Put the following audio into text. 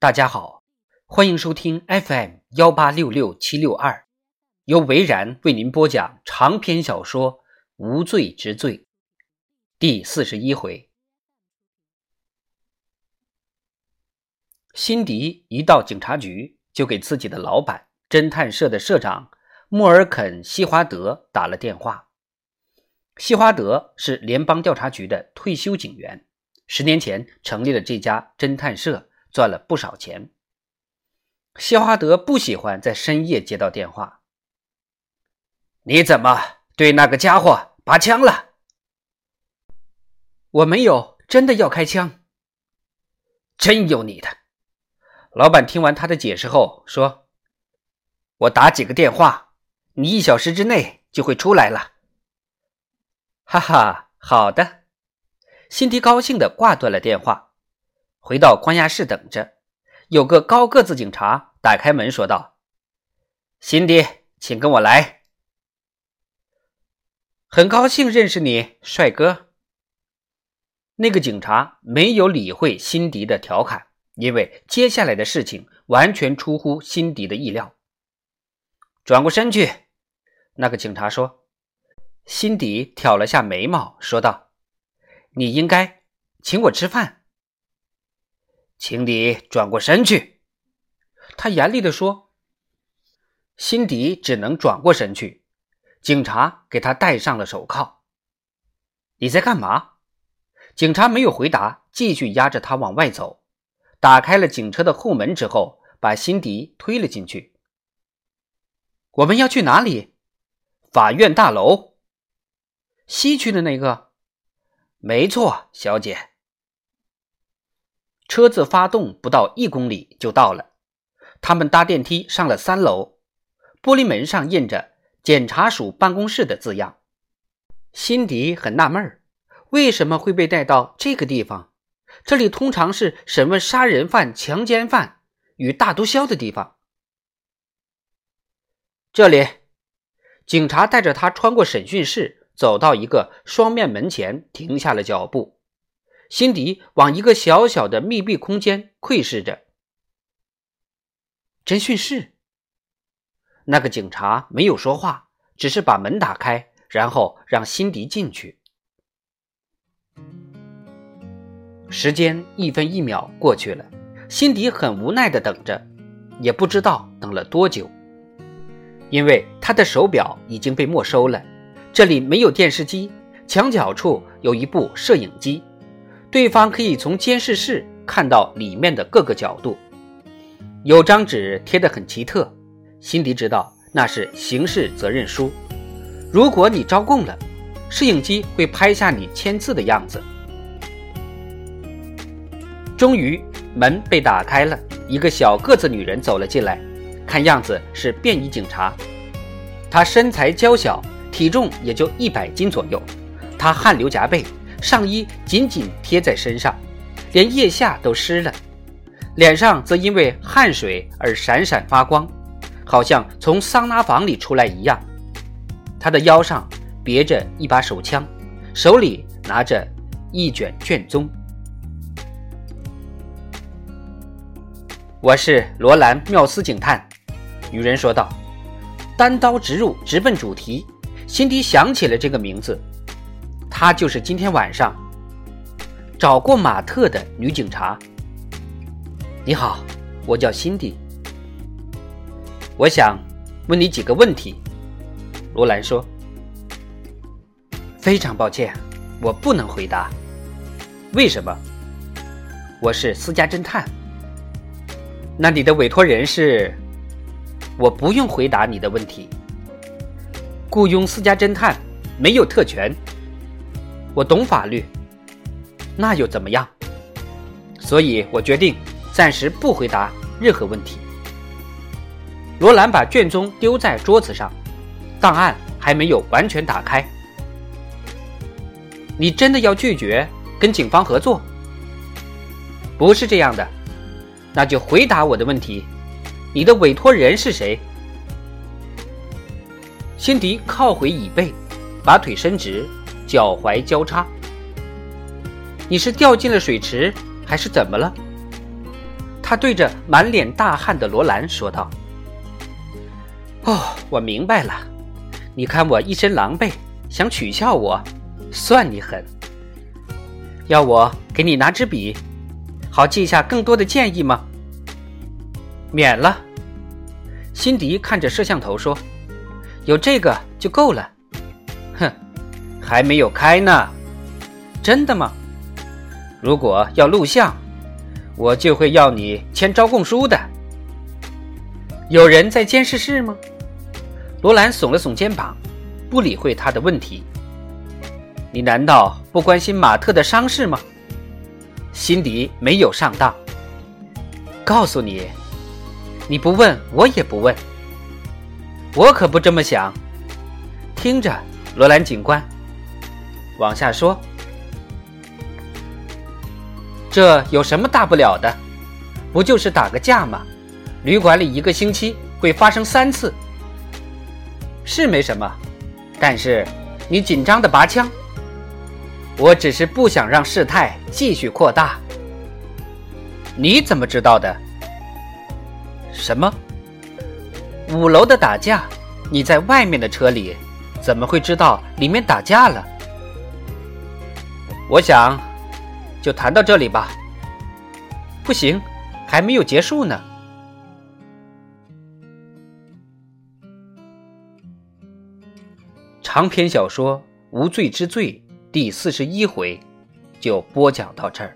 大家好，欢迎收听 FM 幺八六六七六二，由维然为您播讲长篇小说《无罪之罪》第四十一回。辛迪一到警察局，就给自己的老板侦探社的社长莫尔肯·西华德打了电话。西华德是联邦调查局的退休警员，十年前成立了这家侦探社。赚了不少钱。西华德不喜欢在深夜接到电话。你怎么对那个家伙拔枪了？我没有，真的要开枪。真有你的！老板听完他的解释后说：“我打几个电话，你一小时之内就会出来了。”哈哈，好的。辛迪高兴的挂断了电话。回到关押室等着，有个高个子警察打开门说道：“辛迪，请跟我来。很高兴认识你，帅哥。”那个警察没有理会辛迪的调侃，因为接下来的事情完全出乎辛迪的意料。转过身去，那个警察说：“辛迪挑了下眉毛，说道：‘你应该请我吃饭。’”请你转过身去，他严厉地说。辛迪只能转过身去。警察给他戴上了手铐。你在干嘛？警察没有回答，继续押着他往外走。打开了警车的后门之后，把辛迪推了进去。我们要去哪里？法院大楼。西区的那个？没错，小姐。车子发动不到一公里就到了，他们搭电梯上了三楼，玻璃门上印着“检察署办公室”的字样。辛迪很纳闷为什么会被带到这个地方？这里通常是审问杀人犯、强奸犯与大毒枭的地方。这里，警察带着他穿过审讯室，走到一个双面门前，停下了脚步。辛迪往一个小小的密闭空间窥视着。侦讯室。那个警察没有说话，只是把门打开，然后让辛迪进去。时间一分一秒过去了，辛迪很无奈的等着，也不知道等了多久，因为他的手表已经被没收了。这里没有电视机，墙角处有一部摄影机。对方可以从监视室看到里面的各个角度，有张纸贴得很奇特。辛迪知道那是刑事责任书。如果你招供了，摄影机会拍下你签字的样子。终于，门被打开了，一个小个子女人走了进来，看样子是便衣警察。她身材娇小，体重也就一百斤左右。她汗流浃背。上衣紧紧贴在身上，连腋下都湿了，脸上则因为汗水而闪闪发光，好像从桑拿房里出来一样。他的腰上别着一把手枪，手里拿着一卷卷宗。我是罗兰·缪斯警探，女人说道，单刀直入，直奔主题。辛迪想起了这个名字。她就是今天晚上找过马特的女警察。你好，我叫辛迪。我想问你几个问题。罗兰说：“非常抱歉，我不能回答。为什么？我是私家侦探。那你的委托人是？我不用回答你的问题。雇佣私家侦探没有特权。”我懂法律，那又怎么样？所以我决定暂时不回答任何问题。罗兰把卷宗丢在桌子上，档案还没有完全打开。你真的要拒绝跟警方合作？不是这样的，那就回答我的问题：你的委托人是谁？辛迪靠回椅背，把腿伸直。脚踝交叉，你是掉进了水池还是怎么了？他对着满脸大汗的罗兰说道：“哦，我明白了。你看我一身狼狈，想取笑我，算你狠。要我给你拿支笔，好记下更多的建议吗？”免了。辛迪看着摄像头说：“有这个就够了。”还没有开呢。真的吗？如果要录像，我就会要你签招供书的。有人在监视室吗？罗兰耸了耸肩膀，不理会他的问题。你难道不关心马特的伤势吗？辛迪没有上当。告诉你。你不问，我也不问。我可不这么想。听着，罗兰警官，往下说。这有什么大不了的？不就是打个架吗？旅馆里一个星期会发生三次，是没什么。但是你紧张的拔枪。我只是不想让事态继续扩大。你怎么知道的？什么？五楼的打架？你在外面的车里，怎么会知道里面打架了？我想，就谈到这里吧。不行，还没有结束呢。长篇小说《无罪之罪》第四十一回，就播讲到这儿。